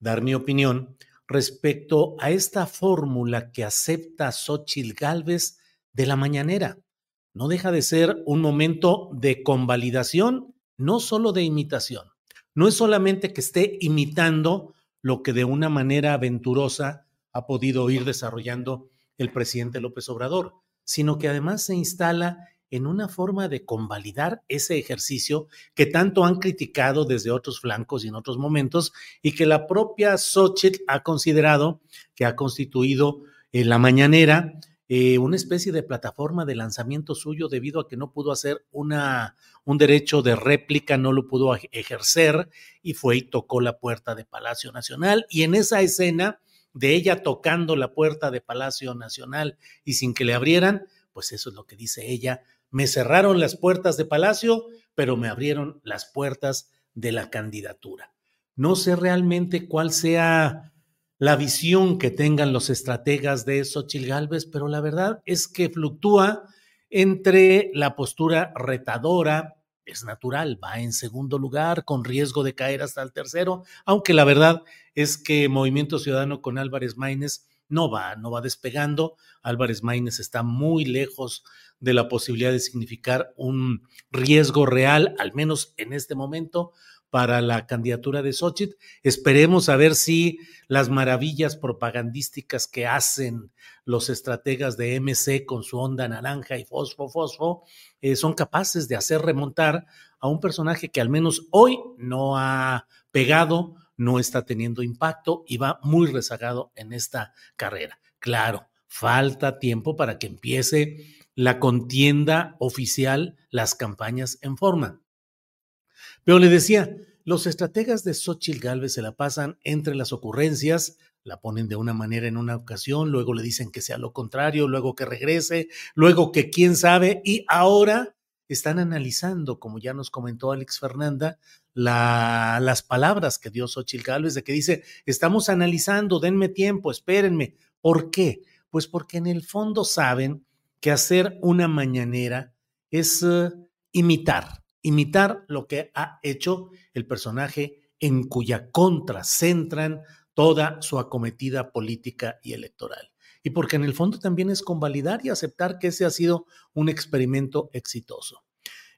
dar mi opinión respecto a esta fórmula que acepta Xochitl Gálvez de la mañanera. No deja de ser un momento de convalidación, no solo de imitación. No es solamente que esté imitando lo que de una manera aventurosa ha podido ir desarrollando el presidente López Obrador, sino que además se instala en una forma de convalidar ese ejercicio que tanto han criticado desde otros flancos y en otros momentos y que la propia Xochitl ha considerado que ha constituido en la mañanera eh, una especie de plataforma de lanzamiento suyo debido a que no pudo hacer una, un derecho de réplica, no lo pudo ejercer y fue y tocó la puerta de Palacio Nacional. Y en esa escena de ella tocando la puerta de Palacio Nacional y sin que le abrieran, pues eso es lo que dice ella, me cerraron las puertas de Palacio, pero me abrieron las puertas de la candidatura. No sé realmente cuál sea la visión que tengan los estrategas de Xochitl Gálvez, pero la verdad es que fluctúa entre la postura retadora, es natural, va en segundo lugar con riesgo de caer hasta el tercero, aunque la verdad es que Movimiento Ciudadano con Álvarez Maínez no va, no va despegando. Álvarez Maínez está muy lejos de la posibilidad de significar un riesgo real, al menos en este momento, para la candidatura de Xochitl. Esperemos a ver si las maravillas propagandísticas que hacen los estrategas de MC con su onda naranja y fosfo, fosfo, eh, son capaces de hacer remontar a un personaje que al menos hoy no ha pegado, no está teniendo impacto y va muy rezagado en esta carrera. Claro, falta tiempo para que empiece la contienda oficial, las campañas en forma. Pero le decía, los estrategas de Xochitl Galvez se la pasan entre las ocurrencias, la ponen de una manera en una ocasión, luego le dicen que sea lo contrario, luego que regrese, luego que quién sabe, y ahora están analizando, como ya nos comentó Alex Fernanda, la, las palabras que dio Xochitl Galvez, de que dice, estamos analizando, denme tiempo, espérenme. ¿Por qué? Pues porque en el fondo saben que hacer una mañanera es uh, imitar, imitar lo que ha hecho el personaje en cuya contra centran toda su acometida política y electoral. Y porque en el fondo también es convalidar y aceptar que ese ha sido un experimento exitoso.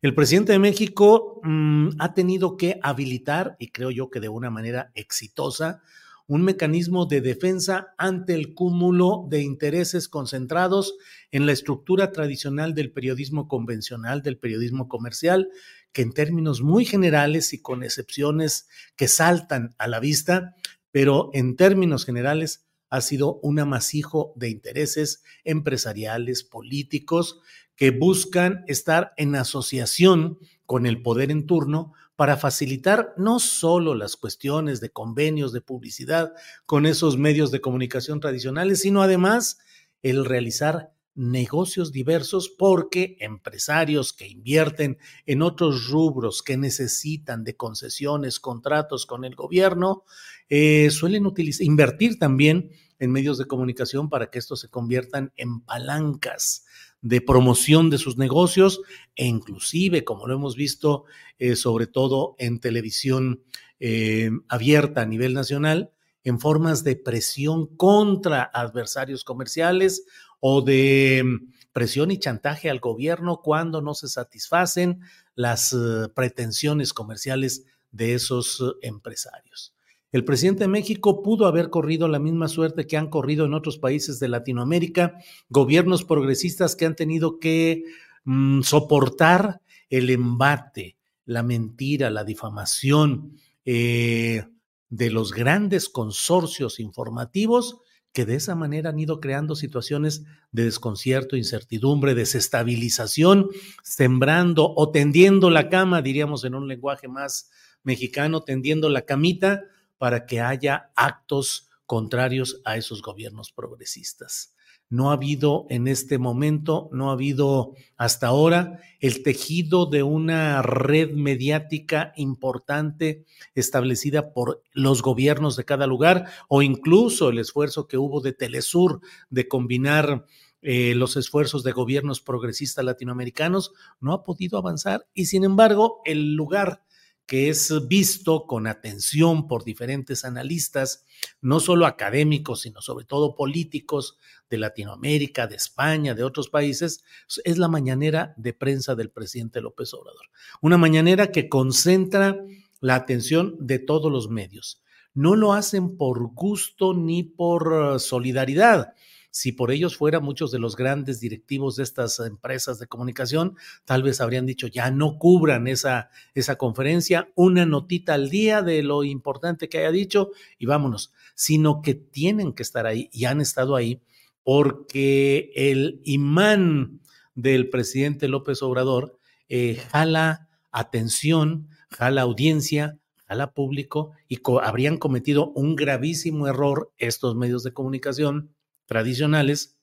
El presidente de México mmm, ha tenido que habilitar, y creo yo que de una manera exitosa, un mecanismo de defensa ante el cúmulo de intereses concentrados en la estructura tradicional del periodismo convencional, del periodismo comercial, que en términos muy generales y con excepciones que saltan a la vista, pero en términos generales ha sido un amasijo de intereses empresariales, políticos, que buscan estar en asociación con el poder en turno para facilitar no solo las cuestiones de convenios de publicidad con esos medios de comunicación tradicionales, sino además el realizar negocios diversos porque empresarios que invierten en otros rubros que necesitan de concesiones, contratos con el gobierno, eh, suelen utilizar, invertir también en medios de comunicación para que estos se conviertan en palancas de promoción de sus negocios e inclusive, como lo hemos visto eh, sobre todo en televisión eh, abierta a nivel nacional, en formas de presión contra adversarios comerciales o de mm, presión y chantaje al gobierno cuando no se satisfacen las uh, pretensiones comerciales de esos uh, empresarios. El presidente de México pudo haber corrido la misma suerte que han corrido en otros países de Latinoamérica, gobiernos progresistas que han tenido que mmm, soportar el embate, la mentira, la difamación eh, de los grandes consorcios informativos que de esa manera han ido creando situaciones de desconcierto, incertidumbre, desestabilización, sembrando o tendiendo la cama, diríamos en un lenguaje más mexicano, tendiendo la camita para que haya actos contrarios a esos gobiernos progresistas. No ha habido en este momento, no ha habido hasta ahora el tejido de una red mediática importante establecida por los gobiernos de cada lugar o incluso el esfuerzo que hubo de Telesur de combinar eh, los esfuerzos de gobiernos progresistas latinoamericanos, no ha podido avanzar y sin embargo el lugar que es visto con atención por diferentes analistas, no solo académicos, sino sobre todo políticos de Latinoamérica, de España, de otros países, es la mañanera de prensa del presidente López Obrador. Una mañanera que concentra la atención de todos los medios. No lo hacen por gusto ni por uh, solidaridad, si por ellos fuera, muchos de los grandes directivos de estas empresas de comunicación tal vez habrían dicho, ya no cubran esa, esa conferencia, una notita al día de lo importante que haya dicho y vámonos, sino que tienen que estar ahí y han estado ahí porque el imán del presidente López Obrador eh, jala atención, jala audiencia, jala público y co habrían cometido un gravísimo error estos medios de comunicación tradicionales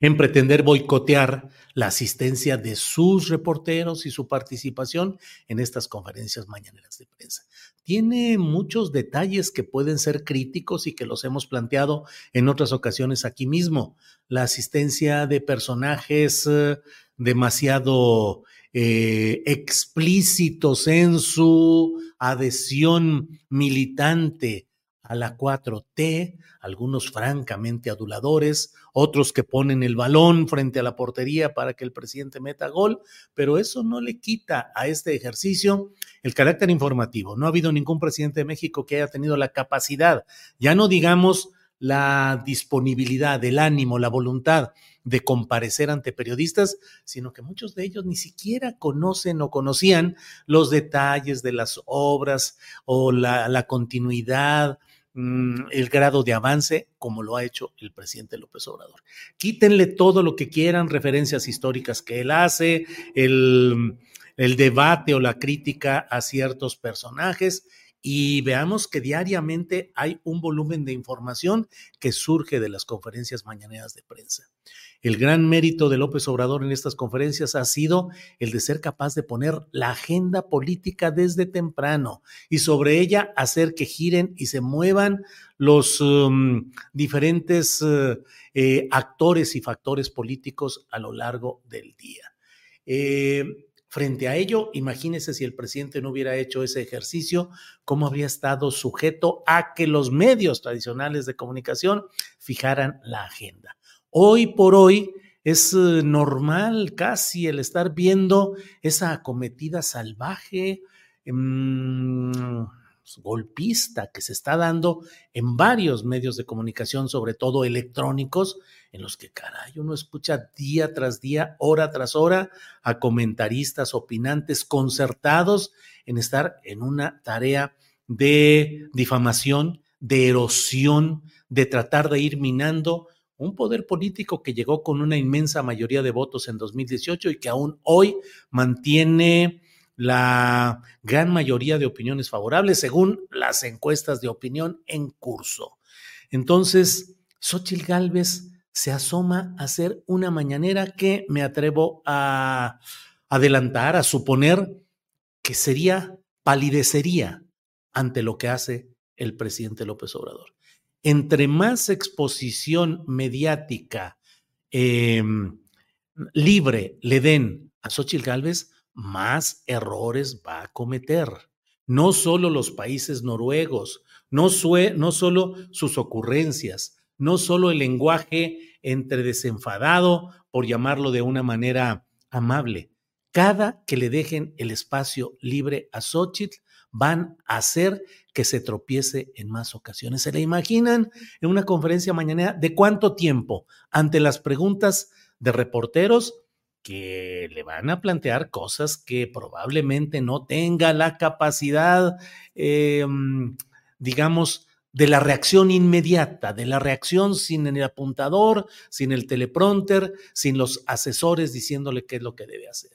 en pretender boicotear la asistencia de sus reporteros y su participación en estas conferencias mañaneras de prensa. Tiene muchos detalles que pueden ser críticos y que los hemos planteado en otras ocasiones aquí mismo. La asistencia de personajes eh, demasiado eh, explícitos en su adhesión militante a la 4T, algunos francamente aduladores, otros que ponen el balón frente a la portería para que el presidente meta gol, pero eso no le quita a este ejercicio el carácter informativo. No ha habido ningún presidente de México que haya tenido la capacidad, ya no digamos la disponibilidad, el ánimo, la voluntad de comparecer ante periodistas, sino que muchos de ellos ni siquiera conocen o conocían los detalles de las obras o la, la continuidad Mm, el grado de avance como lo ha hecho el presidente López Obrador. Quítenle todo lo que quieran, referencias históricas que él hace, el, el debate o la crítica a ciertos personajes y veamos que diariamente hay un volumen de información que surge de las conferencias mañaneras de prensa. El gran mérito de López Obrador en estas conferencias ha sido el de ser capaz de poner la agenda política desde temprano y sobre ella hacer que giren y se muevan los um, diferentes uh, eh, actores y factores políticos a lo largo del día. Eh, Frente a ello, imagínese si el presidente no hubiera hecho ese ejercicio, cómo habría estado sujeto a que los medios tradicionales de comunicación fijaran la agenda. Hoy por hoy es eh, normal casi el estar viendo esa acometida salvaje, mmm, golpista que se está dando en varios medios de comunicación, sobre todo electrónicos, en los que, caray, uno escucha día tras día, hora tras hora, a comentaristas, opinantes concertados en estar en una tarea de difamación, de erosión, de tratar de ir minando un poder político que llegó con una inmensa mayoría de votos en 2018 y que aún hoy mantiene la gran mayoría de opiniones favorables según las encuestas de opinión en curso. Entonces, Xochitl Gálvez se asoma a hacer una mañanera que me atrevo a adelantar, a suponer que sería, palidecería ante lo que hace el presidente López Obrador. Entre más exposición mediática em, libre le den a Xochitl Gálvez, más errores va a cometer. No solo los países noruegos, no, no solo sus ocurrencias, no solo el lenguaje entre desenfadado, por llamarlo de una manera amable. Cada que le dejen el espacio libre a Xochitl, van a hacer que se tropiece en más ocasiones. ¿Se le imaginan en una conferencia mañana de cuánto tiempo ante las preguntas de reporteros? Que le van a plantear cosas que probablemente no tenga la capacidad, em, digamos, de la reacción inmediata, de la reacción sin el apuntador, sin el teleprompter, sin los asesores diciéndole qué es lo que debe hacer.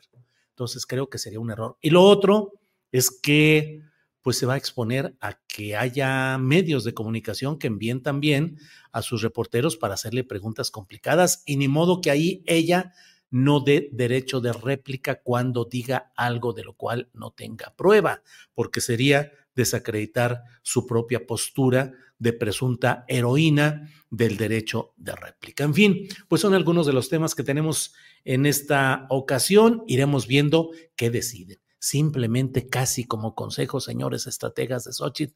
Entonces creo que sería un error. Y lo otro es que pues se va a exponer a que haya medios de comunicación que envíen también a sus reporteros para hacerle preguntas complicadas y ni modo que ahí ella no dé derecho de réplica cuando diga algo de lo cual no tenga prueba, porque sería desacreditar su propia postura de presunta heroína del derecho de réplica. En fin, pues son algunos de los temas que tenemos en esta ocasión. Iremos viendo qué deciden. Simplemente casi como consejo, señores estrategas de Xochitl,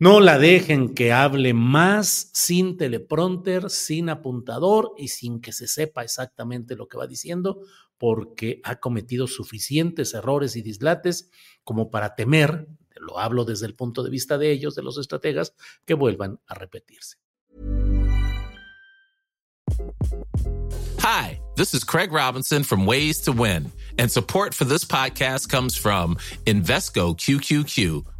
no la dejen que hable más sin teleprompter, sin apuntador y sin que se sepa exactamente lo que va diciendo, porque ha cometido suficientes errores y dislates como para temer, lo hablo desde el punto de vista de ellos, de los estrategas, que vuelvan a repetirse. Hi, this is Craig Robinson from Ways to Win, and support for this podcast comes from Invesco QQQ